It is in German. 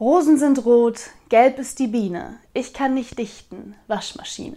Rosen sind rot, gelb ist die Biene. Ich kann nicht dichten, Waschmaschine.